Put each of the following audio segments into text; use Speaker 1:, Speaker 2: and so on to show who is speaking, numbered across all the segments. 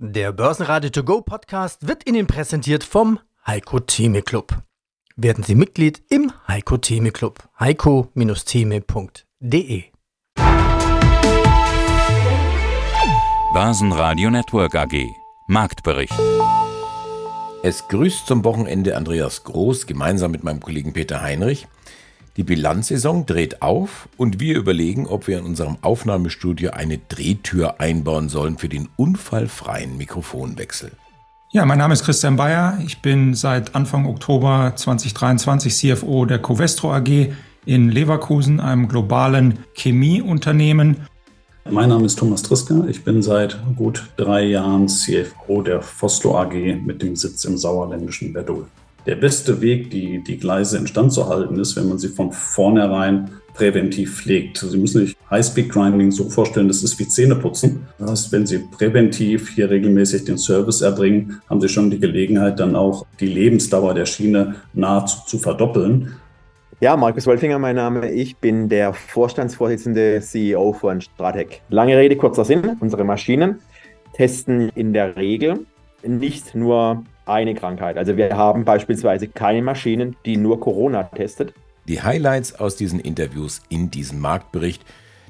Speaker 1: Der Börsenradio To Go Podcast wird Ihnen präsentiert vom Heiko Theme Club. Werden Sie Mitglied im Heiko Theme Club. heiko-theme.de
Speaker 2: Börsenradio Network AG Marktbericht
Speaker 3: Es grüßt zum Wochenende Andreas Groß gemeinsam mit meinem Kollegen Peter Heinrich. Die Bilanzsaison dreht auf und wir überlegen, ob wir in unserem Aufnahmestudio eine Drehtür einbauen sollen für den unfallfreien Mikrofonwechsel.
Speaker 4: Ja, mein Name ist Christian Bayer. Ich bin seit Anfang Oktober 2023 CFO der Covestro AG in Leverkusen, einem globalen Chemieunternehmen.
Speaker 5: Mein Name ist Thomas Trisker. Ich bin seit gut drei Jahren CFO der Foslo AG mit dem Sitz im sauerländischen Verdol der beste Weg, die, die Gleise instand zu halten, ist, wenn man sie von vornherein präventiv pflegt. Sie müssen sich High-Speed-Grinding so vorstellen, das ist wie Zähneputzen. Das heißt, wenn Sie präventiv hier regelmäßig den Service erbringen, haben Sie schon die Gelegenheit, dann auch die Lebensdauer der Schiene nahezu zu verdoppeln.
Speaker 6: Ja, Markus Wolfinger, mein Name. Ich bin der Vorstandsvorsitzende CEO von Stratec. Lange Rede, kurzer Sinn. Unsere Maschinen testen in der Regel nicht nur eine Krankheit. Also wir haben beispielsweise keine Maschinen, die nur Corona testet.
Speaker 3: Die Highlights aus diesen Interviews in diesem Marktbericht,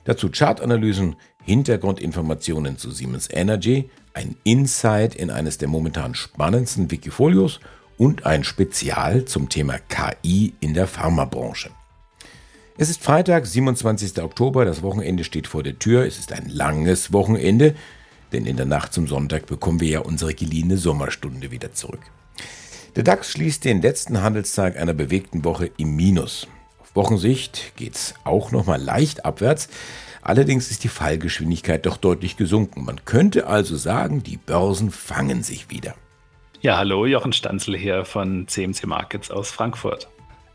Speaker 3: dazu Chartanalysen, Hintergrundinformationen zu Siemens Energy, ein Insight in eines der momentan spannendsten Wikifolios und ein Spezial zum Thema KI in der Pharmabranche. Es ist Freitag, 27. Oktober, das Wochenende steht vor der Tür, es ist ein langes Wochenende, denn in der Nacht zum Sonntag bekommen wir ja unsere geliehene Sommerstunde wieder zurück. Der DAX schließt den letzten Handelstag einer bewegten Woche im Minus. Auf Wochensicht geht es auch nochmal leicht abwärts, allerdings ist die Fallgeschwindigkeit doch deutlich gesunken. Man könnte also sagen, die Börsen fangen sich wieder.
Speaker 7: Ja, hallo, Jochen Stanzel hier von CMC Markets aus Frankfurt.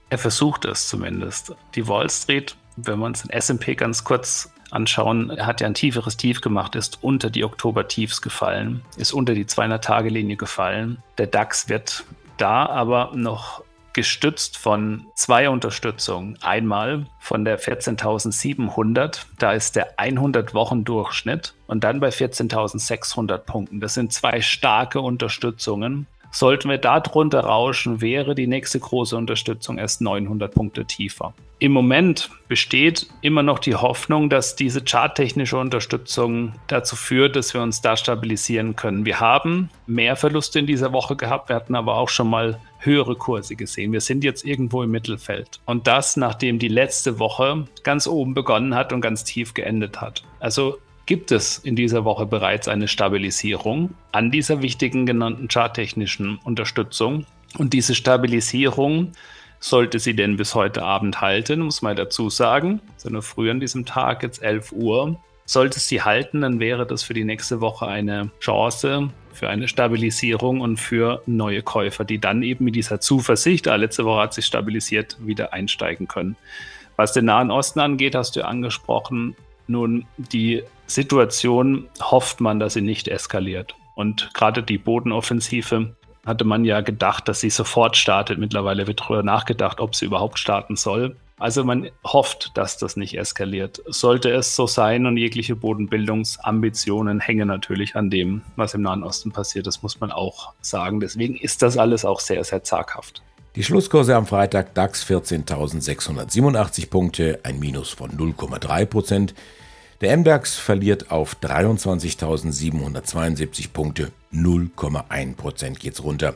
Speaker 7: Er versucht es zumindest. Die Wall Street, wenn wir uns den SP ganz kurz anschauen, hat ja ein tieferes Tief gemacht, ist unter die Oktober-Tiefs gefallen, ist unter die 200-Tage-Linie gefallen. Der DAX wird da aber noch gestützt von zwei Unterstützungen. Einmal von der 14.700, da ist der 100-Wochen-Durchschnitt und dann bei 14.600 Punkten. Das sind zwei starke Unterstützungen. Sollten wir da drunter rauschen, wäre die nächste große Unterstützung erst 900 Punkte tiefer. Im Moment besteht immer noch die Hoffnung, dass diese charttechnische Unterstützung dazu führt, dass wir uns da stabilisieren können. Wir haben mehr Verluste in dieser Woche gehabt, wir hatten aber auch schon mal höhere Kurse gesehen. Wir sind jetzt irgendwo im Mittelfeld. Und das, nachdem die letzte Woche ganz oben begonnen hat und ganz tief geendet hat. Also gibt es in dieser Woche bereits eine Stabilisierung an dieser wichtigen genannten charttechnischen Unterstützung. Und diese Stabilisierung sollte sie denn bis heute Abend halten, muss man dazu sagen, sondern früher an diesem Tag, jetzt 11 Uhr. Sollte sie halten, dann wäre das für die nächste Woche eine Chance für eine Stabilisierung und für neue Käufer, die dann eben mit dieser Zuversicht, ah, letzte Woche hat sich stabilisiert, wieder einsteigen können. Was den Nahen Osten angeht, hast du angesprochen, nun, die Situation hofft man, dass sie nicht eskaliert. Und gerade die Bodenoffensive hatte man ja gedacht, dass sie sofort startet. Mittlerweile wird darüber nachgedacht, ob sie überhaupt starten soll. Also man hofft, dass das nicht eskaliert. Sollte es so sein und jegliche Bodenbildungsambitionen hängen natürlich an dem, was im Nahen Osten passiert, das muss man auch sagen. Deswegen ist das alles auch sehr, sehr zaghaft.
Speaker 3: Die Schlusskurse am Freitag DAX 14.687 Punkte, ein Minus von 0,3 Prozent. Der MDAX verliert auf 23.772 Punkte, 0,1 Prozent geht's runter.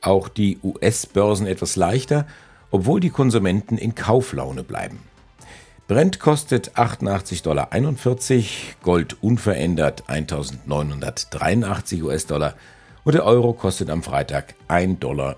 Speaker 3: Auch die US-Börsen etwas leichter, obwohl die Konsumenten in Kauflaune bleiben. Brent kostet 88,41 Dollar, Gold unverändert 1983 US-Dollar und der Euro kostet am Freitag 1,0582 Dollar.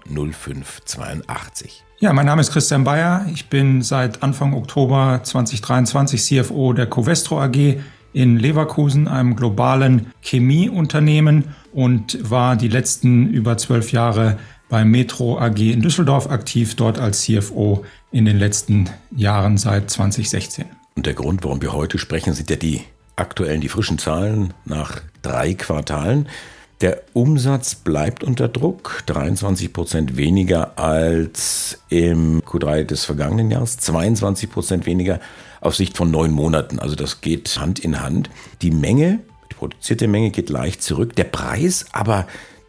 Speaker 4: Ja, mein Name ist Christian Bayer. Ich bin seit Anfang Oktober 2023 CFO der Covestro AG in Leverkusen, einem globalen Chemieunternehmen und war die letzten über zwölf Jahre bei Metro AG in Düsseldorf aktiv, dort als CFO in den letzten Jahren seit 2016.
Speaker 3: Und der Grund, warum wir heute sprechen, sind ja die aktuellen, die frischen Zahlen nach drei Quartalen. Der Umsatz bleibt unter Druck, 23 Prozent weniger als im Q3 des vergangenen Jahres, 22 Prozent weniger auf Sicht von neun Monaten. Also das geht Hand in Hand. Die Menge Die produzierte Menge geht leicht zurück, der Preis aber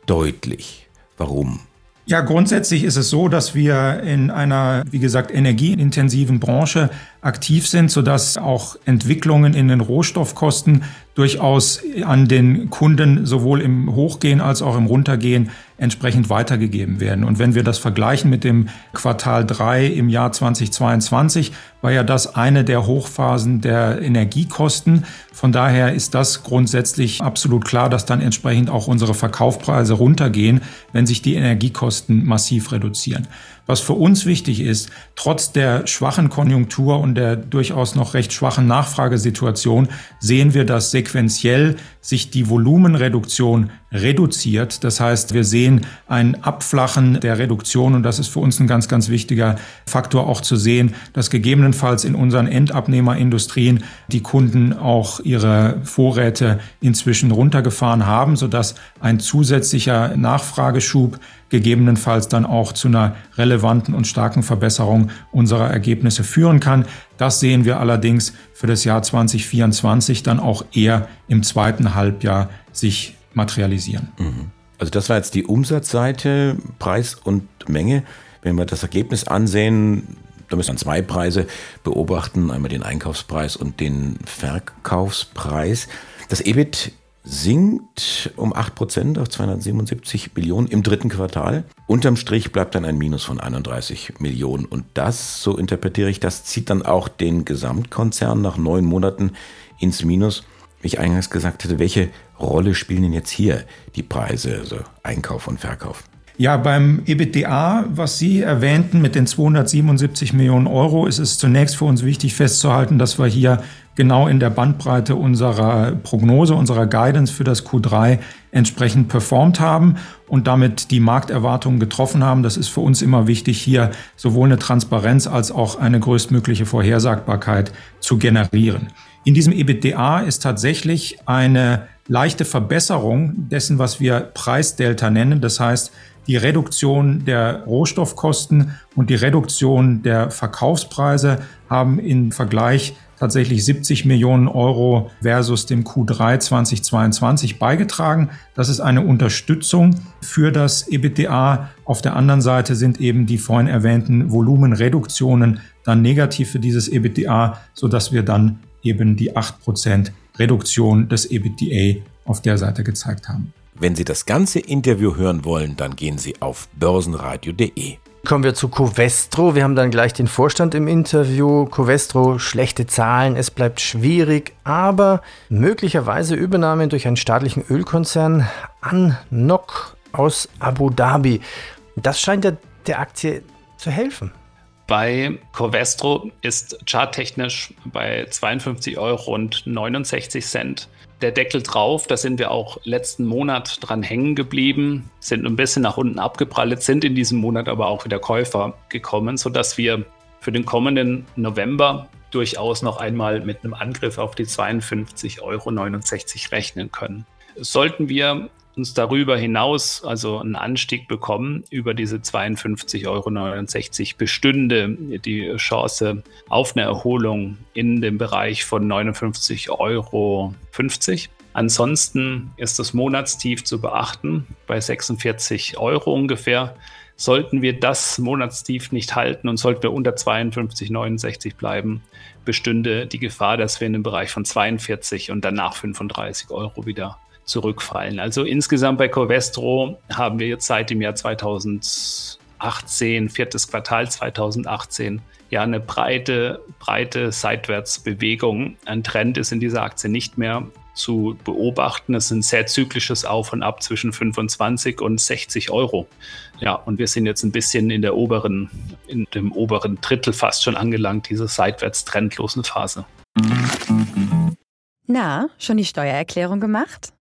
Speaker 3: deutlich. Warum?
Speaker 4: Ja, grundsätzlich ist es so, dass wir in einer, wie gesagt, energieintensiven Branche aktiv sind, sodass auch Entwicklungen in den Rohstoffkosten durchaus an den Kunden sowohl im Hochgehen als auch im Runtergehen entsprechend weitergegeben werden. Und wenn wir das vergleichen mit dem Quartal 3 im Jahr 2022, war ja das eine der Hochphasen der Energiekosten. Von daher ist das grundsätzlich absolut klar, dass dann entsprechend auch unsere Verkaufspreise runtergehen, wenn sich die Energiekosten massiv reduzieren. Was für uns wichtig ist, trotz der schwachen Konjunktur und der durchaus noch recht schwachen Nachfragesituation sehen wir, dass sequenziell sich die Volumenreduktion reduziert. Das heißt, wir sehen ein Abflachen der Reduktion und das ist für uns ein ganz, ganz wichtiger Faktor auch zu sehen, dass gegebenenfalls in unseren Endabnehmerindustrien die Kunden auch ihre Vorräte inzwischen runtergefahren haben, sodass ein zusätzlicher Nachfrageschub gegebenenfalls dann auch zu einer relevanten und starken Verbesserung unserer Ergebnisse führen kann. Das sehen wir allerdings für das Jahr 2024 dann auch eher im zweiten Halbjahr sich materialisieren.
Speaker 3: Mhm. Also das war jetzt die Umsatzseite, Preis und Menge. Wenn wir das Ergebnis ansehen, da müssen wir zwei Preise beobachten, einmal den Einkaufspreis und den Verkaufspreis. Das EBIT sinkt um 8% auf 277 Millionen im dritten Quartal. Unterm Strich bleibt dann ein Minus von 31 Millionen. Und das, so interpretiere ich das, zieht dann auch den Gesamtkonzern nach neun Monaten ins Minus. Wie ich eingangs gesagt hatte, welche Rolle spielen denn jetzt hier die Preise, also Einkauf und Verkauf?
Speaker 4: Ja, beim EBITDA, was Sie erwähnten mit den 277 Millionen Euro, ist es zunächst für uns wichtig festzuhalten, dass wir hier genau in der Bandbreite unserer Prognose, unserer Guidance für das Q3 entsprechend performt haben und damit die Markterwartungen getroffen haben. Das ist für uns immer wichtig, hier sowohl eine Transparenz als auch eine größtmögliche Vorhersagbarkeit zu generieren. In diesem EBITDA ist tatsächlich eine leichte Verbesserung dessen, was wir Preisdelta nennen. Das heißt, die Reduktion der Rohstoffkosten und die Reduktion der Verkaufspreise haben im Vergleich tatsächlich 70 Millionen Euro versus dem Q3 2022 beigetragen. Das ist eine Unterstützung für das EBITDA. Auf der anderen Seite sind eben die vorhin erwähnten Volumenreduktionen dann negativ für dieses EBITDA, sodass wir dann eben die 8% Reduktion des EBITDA auf der Seite gezeigt haben.
Speaker 3: Wenn Sie das ganze Interview hören wollen, dann gehen Sie auf börsenradio.de.
Speaker 1: Kommen wir zu Covestro. Wir haben dann gleich den Vorstand im Interview. Covestro, schlechte Zahlen, es bleibt schwierig, aber möglicherweise Übernahme durch einen staatlichen Ölkonzern an NOC aus Abu Dhabi. Das scheint ja der Aktie zu helfen.
Speaker 7: Bei Covestro ist charttechnisch bei 52 Euro und 69 Cent der Deckel drauf. Da sind wir auch letzten Monat dran hängen geblieben, sind ein bisschen nach unten abgeprallt, sind in diesem Monat aber auch wieder Käufer gekommen, sodass wir für den kommenden November durchaus noch einmal mit einem Angriff auf die 52,69 Euro rechnen können. Sollten wir uns darüber hinaus also einen Anstieg bekommen über diese 52,69 Euro bestünde die Chance auf eine Erholung in dem Bereich von 59,50 Euro. Ansonsten ist das Monatstief zu beachten bei 46 Euro ungefähr. Sollten wir das Monatstief nicht halten und sollten wir unter 52,69 bleiben, bestünde die Gefahr, dass wir in den Bereich von 42 und danach 35 Euro wieder zurückfallen. Also insgesamt bei Covestro haben wir jetzt seit dem Jahr 2018, viertes Quartal 2018, ja eine breite, breite Seitwärtsbewegung. Ein Trend ist in dieser Aktie nicht mehr zu beobachten. Es ist ein sehr zyklisches Auf und Ab zwischen 25 und 60 Euro. Ja, und wir sind jetzt ein bisschen in der oberen, in dem oberen Drittel fast schon angelangt, dieser seitwärts trendlosen Phase.
Speaker 8: Na, schon die Steuererklärung gemacht?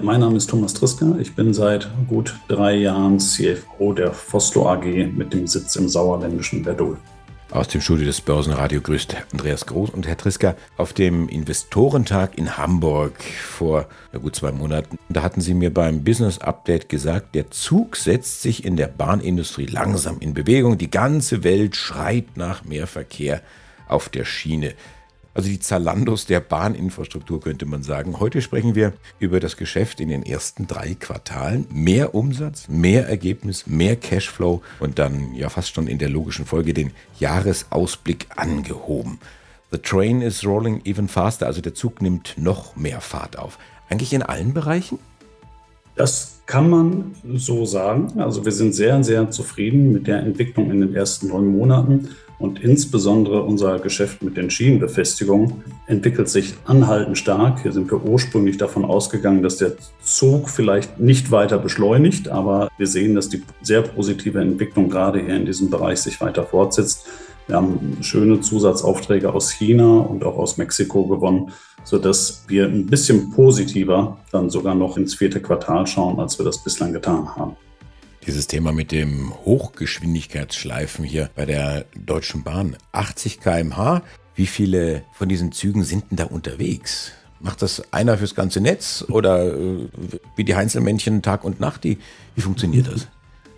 Speaker 5: Mein Name ist Thomas Triska. Ich bin seit gut drei Jahren CFO der Foslo AG mit dem Sitz im sauerländischen Verdol.
Speaker 3: Aus dem Studio des Börsenradio grüßt Andreas Groß und Herr Triska auf dem Investorentag in Hamburg vor gut zwei Monaten. Da hatten Sie mir beim Business Update gesagt, der Zug setzt sich in der Bahnindustrie langsam in Bewegung. Die ganze Welt schreit nach mehr Verkehr auf der Schiene. Also die Zalandos der Bahninfrastruktur könnte man sagen. Heute sprechen wir über das Geschäft in den ersten drei Quartalen. Mehr Umsatz, mehr Ergebnis, mehr Cashflow und dann ja fast schon in der logischen Folge den Jahresausblick angehoben. The train is rolling even faster, also der Zug nimmt noch mehr Fahrt auf. Eigentlich in allen Bereichen?
Speaker 5: Das kann man so sagen. Also wir sind sehr, sehr zufrieden mit der Entwicklung in den ersten neun Monaten. Und insbesondere unser Geschäft mit den Schienenbefestigungen entwickelt sich anhaltend stark. Hier sind wir ursprünglich davon ausgegangen, dass der Zug vielleicht nicht weiter beschleunigt, aber wir sehen, dass die sehr positive Entwicklung gerade hier in diesem Bereich sich weiter fortsetzt. Wir haben schöne Zusatzaufträge aus China und auch aus Mexiko gewonnen, sodass wir ein bisschen positiver dann sogar noch ins vierte Quartal schauen, als wir das bislang getan haben.
Speaker 3: Dieses Thema mit dem Hochgeschwindigkeitsschleifen hier bei der Deutschen Bahn. 80 km/h. Wie viele von diesen Zügen sind denn da unterwegs? Macht das einer fürs ganze Netz oder äh, wie die Heinzelmännchen Tag und Nacht? Die, wie funktioniert das?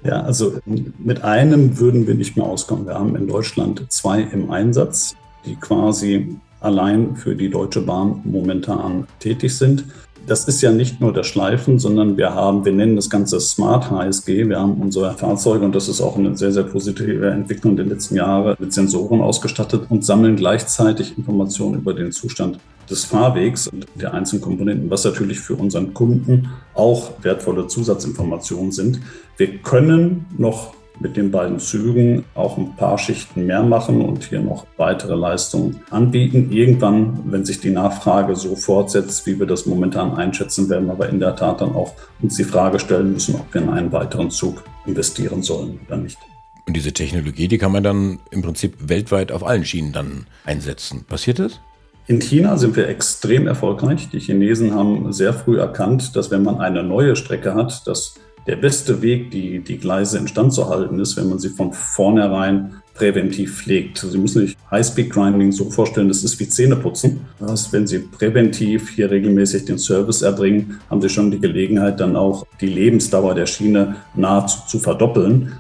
Speaker 5: Ja, also mit einem würden wir nicht mehr auskommen. Wir haben in Deutschland zwei im Einsatz, die quasi allein für die Deutsche Bahn momentan tätig sind das ist ja nicht nur das Schleifen, sondern wir haben, wir nennen das Ganze Smart HSG. Wir haben unsere Fahrzeuge, und das ist auch eine sehr, sehr positive Entwicklung der letzten Jahre, mit Sensoren ausgestattet und sammeln gleichzeitig Informationen über den Zustand des Fahrwegs und der einzelnen Komponenten, was natürlich für unseren Kunden auch wertvolle Zusatzinformationen sind. Wir können noch mit den beiden Zügen auch ein paar Schichten mehr machen und hier noch weitere Leistungen anbieten. Irgendwann, wenn sich die Nachfrage so fortsetzt, wie wir das momentan einschätzen, werden wir aber in der Tat dann auch uns die Frage stellen müssen, ob wir in einen weiteren Zug investieren sollen oder nicht.
Speaker 3: Und diese Technologie, die kann man dann im Prinzip weltweit auf allen Schienen dann einsetzen. Passiert das?
Speaker 5: In China sind wir extrem erfolgreich. Die Chinesen haben sehr früh erkannt, dass wenn man eine neue Strecke hat, dass der beste Weg, die, die Gleise instand zu halten, ist, wenn man sie von vornherein präventiv pflegt. Sie müssen sich High-Speed-Grinding so vorstellen, das ist wie Zähneputzen. Das wenn Sie präventiv hier regelmäßig den Service erbringen, haben Sie schon die Gelegenheit, dann auch die Lebensdauer der Schiene nahezu zu verdoppeln.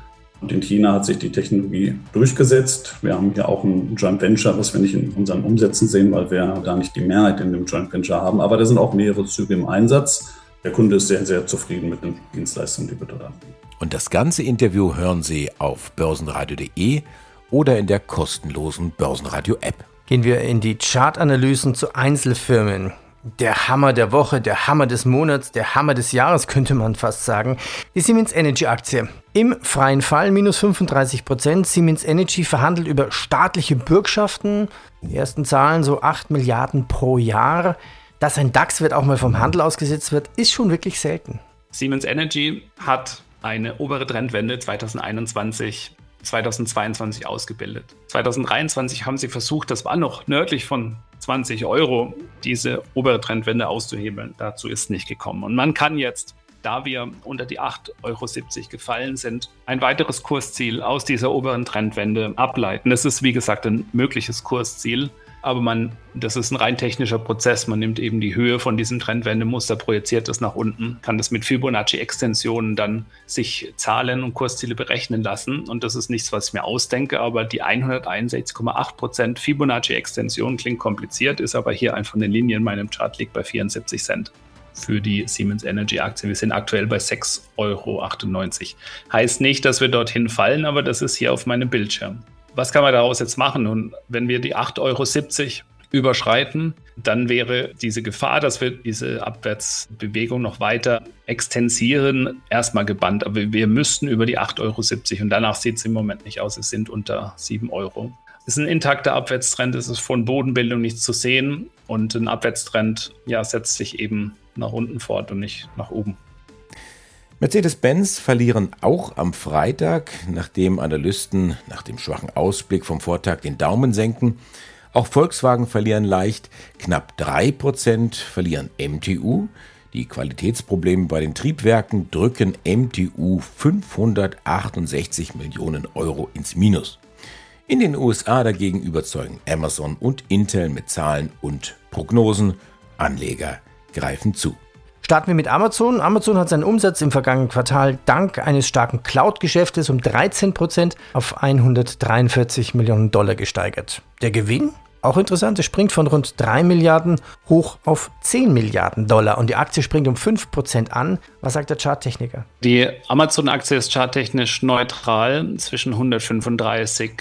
Speaker 5: Und in China hat sich die Technologie durchgesetzt. Wir haben hier auch ein Joint Venture, was wir nicht in unseren Umsätzen sehen, weil wir da nicht die Mehrheit in dem Joint Venture haben. Aber da sind auch mehrere Züge im Einsatz. Der Kunde ist sehr, sehr zufrieden mit den Dienstleistungen, die wir dort anbieten.
Speaker 3: Und das ganze Interview hören Sie auf börsenradio.de oder in der kostenlosen Börsenradio-App.
Speaker 1: Gehen wir in die Chartanalysen zu Einzelfirmen. Der Hammer der Woche, der Hammer des Monats, der Hammer des Jahres könnte man fast sagen. Die Siemens Energy Aktie. Im freien Fall minus 35 Prozent. Siemens Energy verhandelt über staatliche Bürgschaften. Die ersten Zahlen so 8 Milliarden pro Jahr. Dass ein DAX-Wert auch mal vom Handel ausgesetzt wird, ist schon wirklich selten.
Speaker 7: Siemens Energy hat eine obere Trendwende 2021 2022 ausgebildet. 2023 haben sie versucht, das war noch nördlich von 20 Euro, diese obere Trendwende auszuhebeln. Dazu ist nicht gekommen. Und man kann jetzt, da wir unter die 8,70 Euro gefallen sind, ein weiteres Kursziel aus dieser oberen Trendwende ableiten. Das ist, wie gesagt, ein mögliches Kursziel. Aber man, das ist ein rein technischer Prozess. Man nimmt eben die Höhe von diesem Trendwendemuster, projiziert es nach unten, kann das mit Fibonacci-Extensionen dann sich Zahlen und Kursziele berechnen lassen. Und das ist nichts, was ich mir ausdenke, aber die 161,8% Fibonacci-Extension klingt kompliziert, ist aber hier einfach eine Linie in meinem Chart, liegt bei 74 Cent für die Siemens Energy Aktie. Wir sind aktuell bei 6,98 Euro. Heißt nicht, dass wir dorthin fallen, aber das ist hier auf meinem Bildschirm. Was kann man daraus jetzt machen? Und wenn wir die 8,70 Euro überschreiten, dann wäre diese Gefahr, dass wir diese Abwärtsbewegung noch weiter extensieren, erstmal gebannt. Aber wir müssten über die 8,70 Euro und danach sieht es im Moment nicht aus. Es sind unter 7 Euro. Es ist ein intakter Abwärtstrend, es ist von Bodenbildung nichts zu sehen und ein Abwärtstrend ja, setzt sich eben nach unten fort und nicht nach oben.
Speaker 3: Mercedes-Benz verlieren auch am Freitag, nachdem Analysten nach dem schwachen Ausblick vom Vortag den Daumen senken. Auch Volkswagen verlieren leicht, knapp 3% verlieren MTU. Die Qualitätsprobleme bei den Triebwerken drücken MTU 568 Millionen Euro ins Minus. In den USA dagegen überzeugen Amazon und Intel mit Zahlen und Prognosen. Anleger greifen zu.
Speaker 1: Starten wir mit Amazon. Amazon hat seinen Umsatz im vergangenen Quartal dank eines starken Cloud-Geschäftes um 13% auf 143 Millionen Dollar gesteigert. Der Gewinn auch interessant, es springt von rund 3 Milliarden hoch auf 10 Milliarden Dollar und die Aktie springt um 5% an. Was sagt der Charttechniker?
Speaker 7: Die Amazon-Aktie ist charttechnisch neutral zwischen 135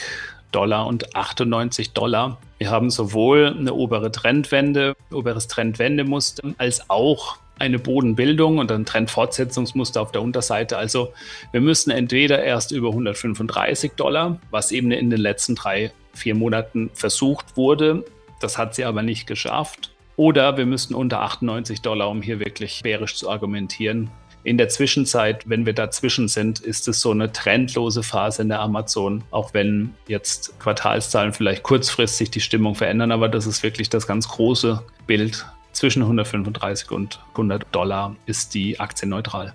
Speaker 7: Dollar und 98 Dollar. Wir haben sowohl eine obere Trendwende, oberes Trendwendemuster, als auch eine Bodenbildung und ein Trendfortsetzungsmuster auf der Unterseite. Also wir müssen entweder erst über 135 Dollar, was eben in den letzten drei, vier Monaten versucht wurde. Das hat sie aber nicht geschafft. Oder wir müssten unter 98 Dollar, um hier wirklich bärisch zu argumentieren. In der Zwischenzeit, wenn wir dazwischen sind, ist es so eine trendlose Phase in der Amazon, auch wenn jetzt Quartalszahlen vielleicht kurzfristig die Stimmung verändern, aber das ist wirklich das ganz große Bild. Zwischen 135 und 100 Dollar ist die Aktie neutral.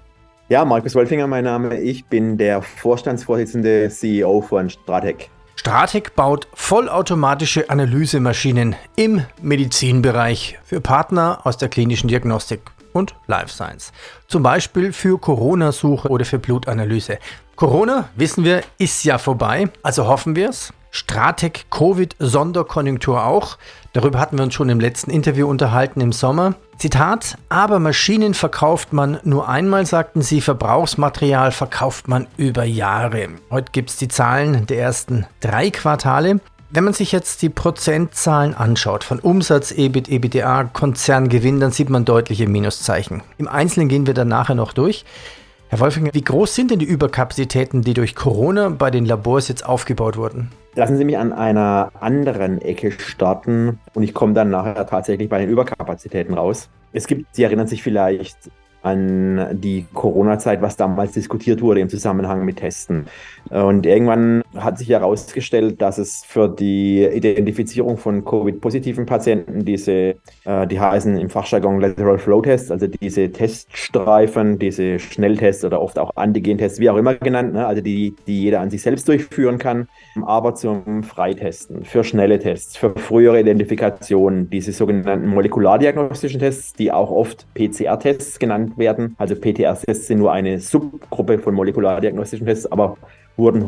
Speaker 6: Ja, Markus Wolfinger, mein Name. Ich bin der Vorstandsvorsitzende CEO von Stratec.
Speaker 1: Stratec baut vollautomatische Analysemaschinen im Medizinbereich für Partner aus der klinischen Diagnostik und Life Science. Zum Beispiel für Corona-Suche oder für Blutanalyse. Corona, wissen wir, ist ja vorbei, also hoffen wir es. Stratec Covid Sonderkonjunktur auch. Darüber hatten wir uns schon im letzten Interview unterhalten im Sommer. Zitat, aber Maschinen verkauft man nur einmal, sagten sie, Verbrauchsmaterial verkauft man über Jahre. Heute gibt es die Zahlen der ersten drei Quartale. Wenn man sich jetzt die Prozentzahlen anschaut von Umsatz, EBIT, EBITDA, Konzerngewinn, dann sieht man deutliche Minuszeichen. Im Einzelnen gehen wir dann nachher noch durch. Herr Wolfinger, wie groß sind denn die Überkapazitäten, die durch Corona bei den Labors jetzt aufgebaut wurden?
Speaker 6: Lassen Sie mich an einer anderen Ecke starten und ich komme dann nachher tatsächlich bei den Überkapazitäten raus. Es gibt, Sie erinnern sich vielleicht an die Corona-Zeit, was damals diskutiert wurde im Zusammenhang mit Testen. Und irgendwann hat sich herausgestellt, dass es für die Identifizierung von Covid-positiven Patienten diese, äh, die heißen im Fachjargon Lateral Flow Tests, also diese Teststreifen, diese Schnelltests oder oft auch Antigen-Tests, wie auch immer genannt, ne? also die, die jeder an sich selbst durchführen kann, aber zum Freitesten, für schnelle Tests, für frühere Identifikationen, diese sogenannten molekulardiagnostischen Tests, die auch oft PCR-Tests genannt werden. Also PTR-Tests sind nur eine Subgruppe von molekulardiagnostischen Tests, aber wurden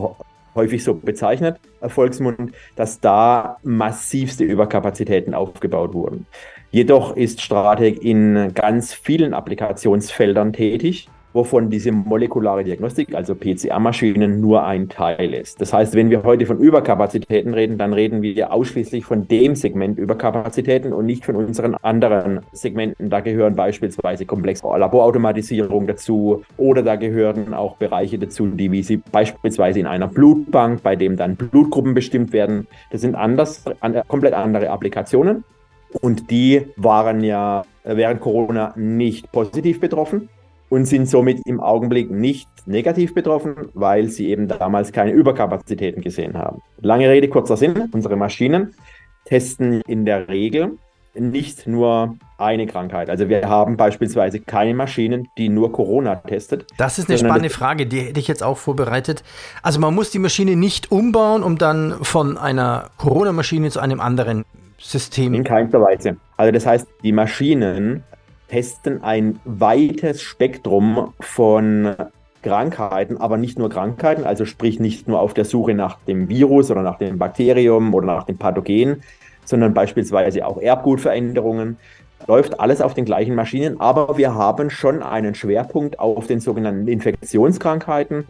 Speaker 6: häufig so bezeichnet, Erfolgsmund, dass da massivste Überkapazitäten aufgebaut wurden. Jedoch ist Stratec in ganz vielen Applikationsfeldern tätig wovon diese molekulare Diagnostik, also PCR-Maschinen, nur ein Teil ist. Das heißt, wenn wir heute von Überkapazitäten reden, dann reden wir ausschließlich von dem Segment Überkapazitäten und nicht von unseren anderen Segmenten. Da gehören beispielsweise komplexe Laborautomatisierung dazu oder da gehören auch Bereiche dazu, die wie sie beispielsweise in einer Blutbank, bei dem dann Blutgruppen bestimmt werden. Das sind anders, komplett andere Applikationen. Und die waren ja während Corona nicht positiv betroffen und sind somit im Augenblick nicht negativ betroffen, weil sie eben damals keine Überkapazitäten gesehen haben. Lange Rede, kurzer Sinn. Unsere Maschinen testen in der Regel nicht nur eine Krankheit. Also wir haben beispielsweise keine Maschinen, die nur Corona testet.
Speaker 1: Das ist eine spannende Frage, die hätte ich jetzt auch vorbereitet. Also man muss die Maschine nicht umbauen, um dann von einer Corona-Maschine zu einem anderen System.
Speaker 6: In keinster Weise. Also das heißt, die Maschinen testen ein weites Spektrum von Krankheiten, aber nicht nur Krankheiten, also sprich nicht nur auf der Suche nach dem Virus oder nach dem Bakterium oder nach dem Pathogen, sondern beispielsweise auch Erbgutveränderungen. Läuft alles auf den gleichen Maschinen, aber wir haben schon einen Schwerpunkt auf den sogenannten Infektionskrankheiten,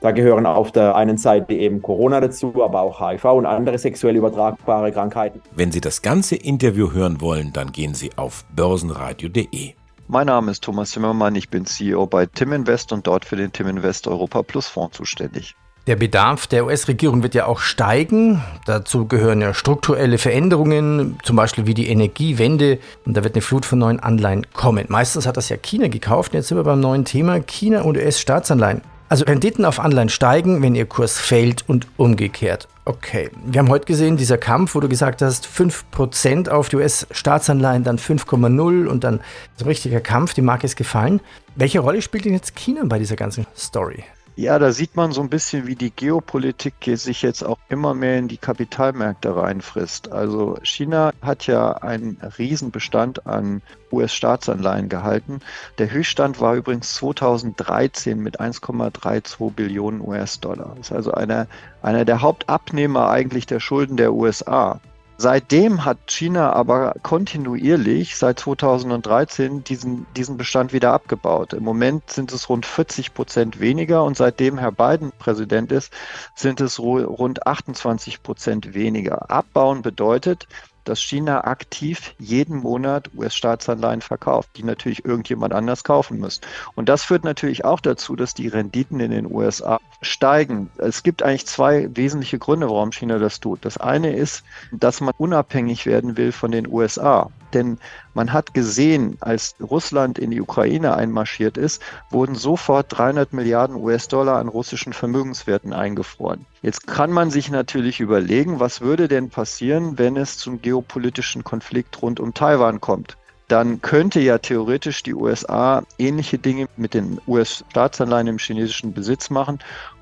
Speaker 6: da gehören auf der einen Seite eben Corona dazu, aber auch HIV und andere sexuell übertragbare Krankheiten.
Speaker 3: Wenn Sie das ganze Interview hören wollen, dann gehen Sie auf börsenradio.de.
Speaker 9: Mein Name ist Thomas Zimmermann, ich bin CEO bei Tim Invest und dort für den Tim Invest Europa Plus Fonds zuständig.
Speaker 1: Der Bedarf der US-Regierung wird ja auch steigen. Dazu gehören ja strukturelle Veränderungen, zum Beispiel wie die Energiewende. Und da wird eine Flut von neuen Anleihen kommen. Meistens hat das ja China gekauft. Jetzt sind wir beim neuen Thema China und US-Staatsanleihen. Also Renditen auf Anleihen steigen, wenn ihr Kurs fällt und umgekehrt. Okay, wir haben heute gesehen, dieser Kampf, wo du gesagt hast, 5% auf die US-Staatsanleihen, dann 5,0 und dann so ein richtiger Kampf, die Marke ist gefallen. Welche Rolle spielt denn jetzt China bei dieser ganzen Story?
Speaker 9: Ja, da sieht man so ein bisschen, wie die Geopolitik sich jetzt auch immer mehr in die Kapitalmärkte reinfrisst. Also China hat ja einen Riesenbestand an US-Staatsanleihen gehalten. Der Höchststand war übrigens 2013 mit 1,32 Billionen US-Dollar. Das ist also einer, einer der Hauptabnehmer eigentlich der Schulden der USA. Seitdem hat China aber kontinuierlich seit 2013 diesen, diesen Bestand wieder abgebaut. Im Moment sind es rund 40 Prozent weniger und seitdem Herr Biden Präsident ist, sind es rund 28 Prozent weniger. Abbauen bedeutet, dass China aktiv jeden Monat US-Staatsanleihen verkauft, die natürlich irgendjemand anders kaufen muss. Und das führt natürlich auch dazu, dass die Renditen in den USA steigen. Es gibt eigentlich zwei wesentliche Gründe, warum China das tut. Das eine ist, dass man unabhängig werden will von den USA. Denn man hat gesehen, als Russland in die Ukraine einmarschiert ist, wurden sofort 300 Milliarden US-Dollar an russischen Vermögenswerten eingefroren. Jetzt kann man sich natürlich überlegen, was würde denn passieren, wenn es zum geopolitischen Konflikt rund um Taiwan kommt dann könnte ja theoretisch die USA ähnliche Dinge mit den US-Staatsanleihen im chinesischen Besitz machen.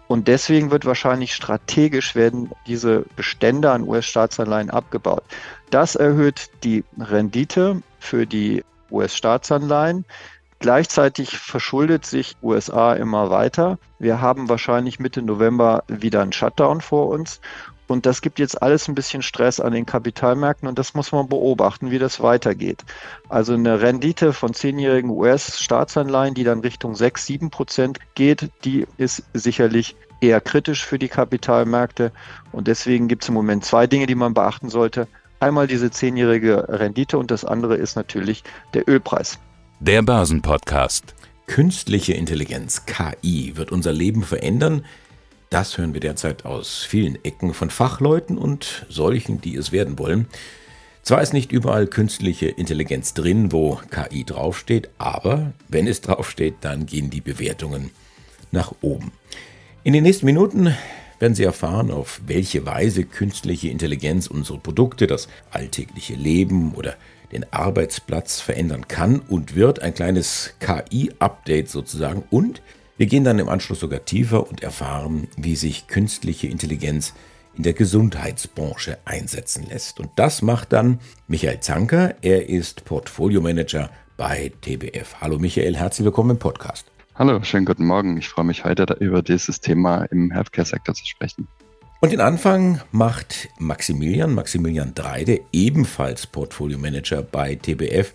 Speaker 9: Und deswegen wird wahrscheinlich strategisch werden diese Bestände an US-Staatsanleihen abgebaut. Das erhöht die Rendite für die US-Staatsanleihen. Gleichzeitig verschuldet sich USA immer weiter. Wir haben wahrscheinlich Mitte November wieder einen Shutdown vor uns. Und das gibt jetzt alles ein bisschen Stress an den Kapitalmärkten und das muss man beobachten, wie das weitergeht. Also eine Rendite von zehnjährigen US-Staatsanleihen, die dann Richtung 6, 7 Prozent geht, die ist sicherlich eher kritisch für die Kapitalmärkte. Und deswegen gibt es im Moment zwei Dinge, die man beachten sollte. Einmal diese zehnjährige Rendite und das andere ist natürlich der Ölpreis.
Speaker 2: Der Börsenpodcast.
Speaker 3: Künstliche Intelligenz, KI, wird unser Leben verändern. Das hören wir derzeit aus vielen Ecken von Fachleuten und solchen, die es werden wollen. Zwar ist nicht überall künstliche Intelligenz drin, wo KI draufsteht, aber wenn es draufsteht, dann gehen die Bewertungen nach oben. In den nächsten Minuten werden Sie erfahren, auf welche Weise künstliche Intelligenz unsere Produkte, das alltägliche Leben oder den Arbeitsplatz verändern kann und wird. Ein kleines KI-Update sozusagen. Und wir gehen dann im Anschluss sogar tiefer und erfahren, wie sich künstliche Intelligenz in der Gesundheitsbranche einsetzen lässt. Und das macht dann Michael Zanker. Er ist Portfolio-Manager bei TBF. Hallo Michael, herzlich willkommen im Podcast.
Speaker 10: Hallo, schönen guten Morgen. Ich freue mich heute über dieses Thema im Healthcare-Sektor zu sprechen.
Speaker 3: Und den Anfang macht Maximilian, Maximilian Dreide, ebenfalls Portfolio Manager bei TBF.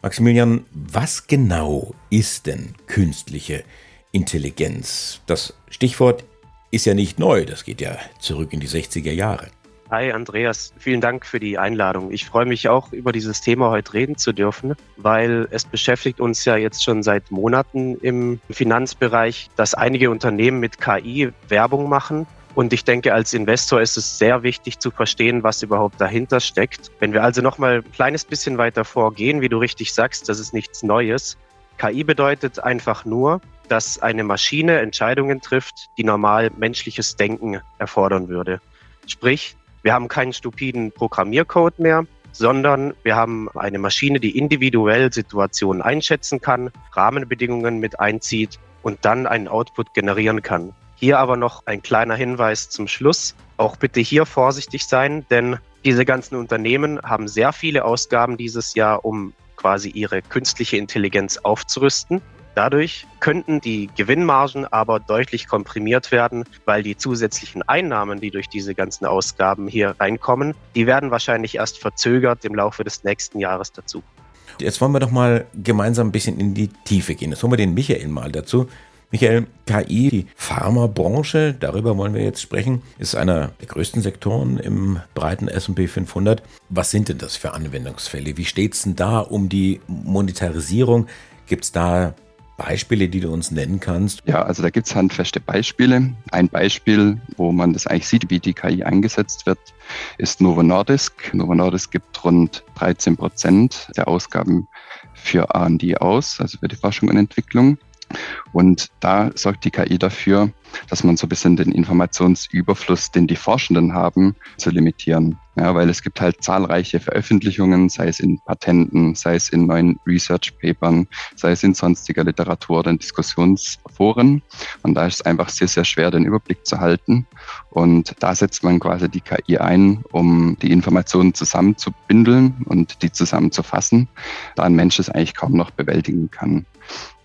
Speaker 3: Maximilian, was genau ist denn künstliche Intelligenz? Das Stichwort ist ja nicht neu, das geht ja zurück in die 60er Jahre.
Speaker 11: Hi Andreas, vielen Dank für die Einladung. Ich freue mich auch über dieses Thema heute reden zu dürfen, weil es beschäftigt uns ja jetzt schon seit Monaten im Finanzbereich, dass einige Unternehmen mit KI Werbung machen und ich denke, als Investor ist es sehr wichtig zu verstehen, was überhaupt dahinter steckt. Wenn wir also noch mal ein kleines bisschen weiter vorgehen, wie du richtig sagst, das ist nichts Neues. KI bedeutet einfach nur, dass eine Maschine Entscheidungen trifft, die normal menschliches Denken erfordern würde. Sprich, wir haben keinen stupiden Programmiercode mehr, sondern wir haben eine Maschine, die individuell Situationen einschätzen kann, Rahmenbedingungen mit einzieht und dann einen Output generieren kann. Hier aber noch ein kleiner Hinweis zum Schluss. Auch bitte hier vorsichtig sein, denn diese ganzen Unternehmen haben sehr viele Ausgaben dieses Jahr, um quasi ihre künstliche Intelligenz aufzurüsten. Dadurch könnten die Gewinnmargen aber deutlich komprimiert werden, weil die zusätzlichen Einnahmen, die durch diese ganzen Ausgaben hier reinkommen, die werden wahrscheinlich erst verzögert im Laufe des nächsten Jahres dazu.
Speaker 3: Jetzt wollen wir doch mal gemeinsam ein bisschen in die Tiefe gehen. Jetzt holen wir den Michael mal dazu. Michael, KI, die Pharmabranche, darüber wollen wir jetzt sprechen, ist einer der größten Sektoren im breiten S&P 500. Was sind denn das für Anwendungsfälle? Wie steht es denn da um die Monetarisierung? Gibt es da Beispiele, die du uns nennen kannst?
Speaker 10: Ja, also da gibt es handfeste Beispiele. Ein Beispiel, wo man das eigentlich sieht, wie die KI eingesetzt wird, ist Novo Nordisk. Novo Nordisk gibt rund 13 Prozent der Ausgaben für R&D aus, also für die Forschung und Entwicklung. Und da sorgt die KI dafür, dass man so ein bisschen den Informationsüberfluss, den die Forschenden haben, zu limitieren. Ja, weil es gibt halt zahlreiche Veröffentlichungen, sei es in Patenten, sei es in neuen Research-Papern, sei es in sonstiger Literatur oder in Diskussionsforen. Und da ist es einfach sehr, sehr schwer, den Überblick zu halten. Und da setzt man quasi die KI ein, um die Informationen zusammenzubündeln und die zusammenzufassen, da ein Mensch es eigentlich kaum noch bewältigen kann.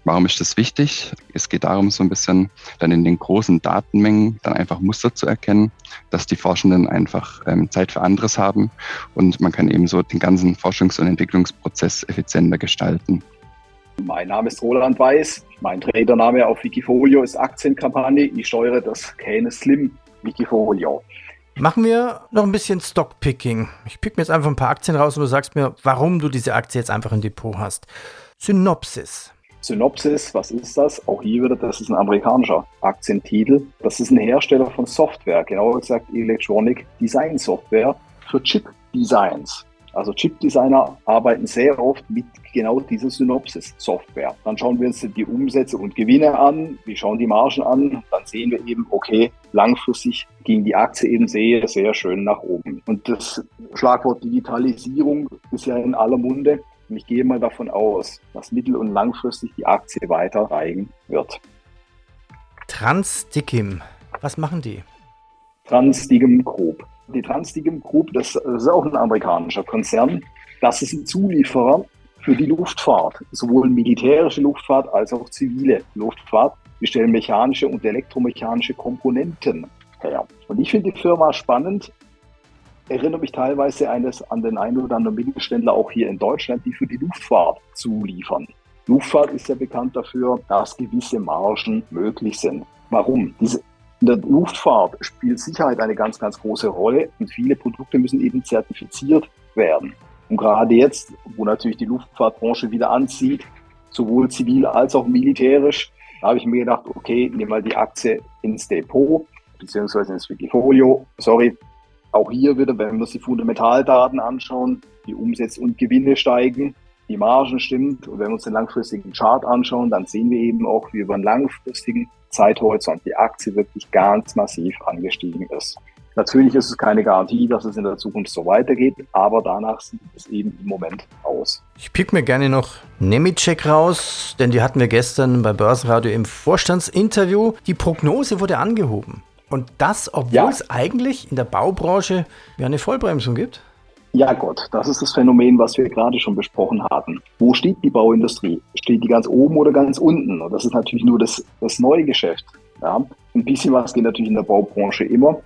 Speaker 10: Warum ist das wichtig? Es geht darum, so ein bisschen dann in den großen Datenmengen dann einfach Muster zu erkennen, dass die Forschenden einfach ähm, Zeit für anderes haben und man kann eben so den ganzen Forschungs- und Entwicklungsprozess effizienter gestalten.
Speaker 12: Mein Name ist Roland Weiß. Mein Tradername auf Wikifolio ist Aktienkampagne. Ich steuere das Kähne Slim Wikifolio.
Speaker 1: Machen wir noch ein bisschen Stockpicking. Ich pick mir jetzt einfach ein paar Aktien raus und du sagst mir, warum du diese Aktie jetzt einfach im Depot hast. Synopsis.
Speaker 12: Synopsis, was ist das? Auch hier wieder, das ist ein amerikanischer Aktientitel. Das ist ein Hersteller von Software, genauer gesagt Electronic Design Software für Chip-Designs. Also Chip-Designer arbeiten sehr oft mit genau dieser Synopsis-Software. Dann schauen wir uns die Umsätze und Gewinne an, wir schauen die Margen an, dann sehen wir eben, okay, langfristig ging die Aktie eben sehr, sehr schön nach oben. Und das Schlagwort Digitalisierung ist ja in aller Munde. Und ich gehe mal davon aus, dass mittel- und langfristig die Aktie weiter steigen wird.
Speaker 1: Transdickim, was machen die?
Speaker 12: Transdigem Group. Die Transdigem Group, das ist auch ein amerikanischer Konzern. Das ist ein Zulieferer für die Luftfahrt, sowohl militärische Luftfahrt als auch zivile Luftfahrt. Die stellen mechanische und elektromechanische Komponenten her. Und ich finde die Firma spannend, erinnere mich teilweise eines an den einen oder anderen Mittelständler auch hier in Deutschland, die für die Luftfahrt zuliefern. Luftfahrt ist ja bekannt dafür, dass gewisse Margen möglich sind. Warum? Diese, in der Luftfahrt spielt Sicherheit eine ganz, ganz große Rolle und viele Produkte müssen eben zertifiziert werden. Und gerade jetzt, wo natürlich die Luftfahrtbranche wieder anzieht, sowohl zivil als auch militärisch, da habe ich mir gedacht, okay, nimm mal die Aktie ins Depot, beziehungsweise ins Wikifolio. Sorry, auch hier wieder, wenn wir uns die Fundamentaldaten anschauen, die Umsätze und Gewinne steigen, die Margen stimmt. Und wenn wir uns den langfristigen Chart anschauen, dann sehen wir eben auch, wie über einen langfristigen Zeithorizont die Aktie wirklich ganz massiv angestiegen ist. Natürlich ist es keine Garantie, dass es in der Zukunft so weitergeht, aber danach sieht es eben im Moment aus.
Speaker 1: Ich pick mir gerne noch Nemitschek raus, denn die hatten wir gestern bei Börsenradio im Vorstandsinterview. Die Prognose wurde angehoben. Und das, obwohl ja. es eigentlich in der Baubranche ja eine Vollbremsung gibt?
Speaker 12: Ja Gott, das ist das Phänomen, was wir gerade schon besprochen hatten. Wo steht die Bauindustrie? Steht die ganz oben oder ganz unten? Und das ist natürlich nur das, das neue Geschäft. Ja? Ein bisschen was geht natürlich in der Baubranche immer.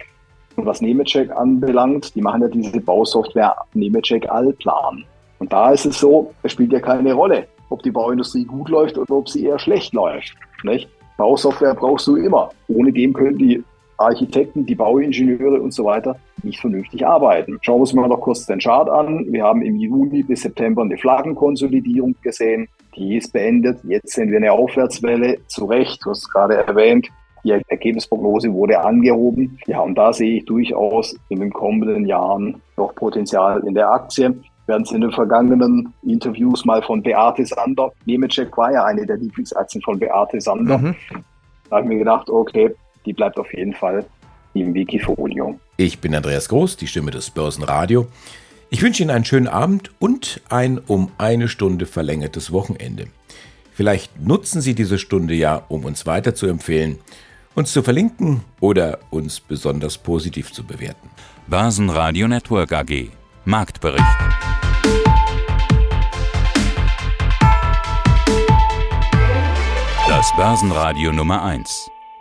Speaker 12: Und was Nemetschek anbelangt, die machen ja diese Bausoftware Nemetschek Allplan. Und da ist es so, es spielt ja keine Rolle, ob die Bauindustrie gut läuft oder ob sie eher schlecht läuft. Nicht? Bausoftware brauchst du immer. Ohne dem können die Architekten, die Bauingenieure und so weiter nicht vernünftig arbeiten. Schauen wir uns mal noch kurz den Chart an. Wir haben im Juni bis September eine Flaggenkonsolidierung gesehen. Die ist beendet. Jetzt sehen wir eine Aufwärtswelle. Zu Recht, du hast es gerade erwähnt. Die Ergebnisprognose wurde angehoben. Ja, und da sehe ich durchaus in den kommenden Jahren noch Potenzial in der Aktie. Wir hatten es in den vergangenen Interviews mal von Beate Sander. Nemetschek war ja eine der Lieblingsaktien von Beate Sander. Mhm. Da habe ich mir gedacht, okay, die bleibt auf jeden Fall im Wikifolio.
Speaker 3: Ich bin Andreas Groß, die Stimme des Börsenradio. Ich wünsche Ihnen einen schönen Abend und ein um eine Stunde verlängertes Wochenende. Vielleicht nutzen Sie diese Stunde ja, um uns weiter zu empfehlen, uns zu verlinken oder uns besonders positiv zu bewerten.
Speaker 2: Börsenradio Network AG Marktbericht. Das Börsenradio Nummer 1.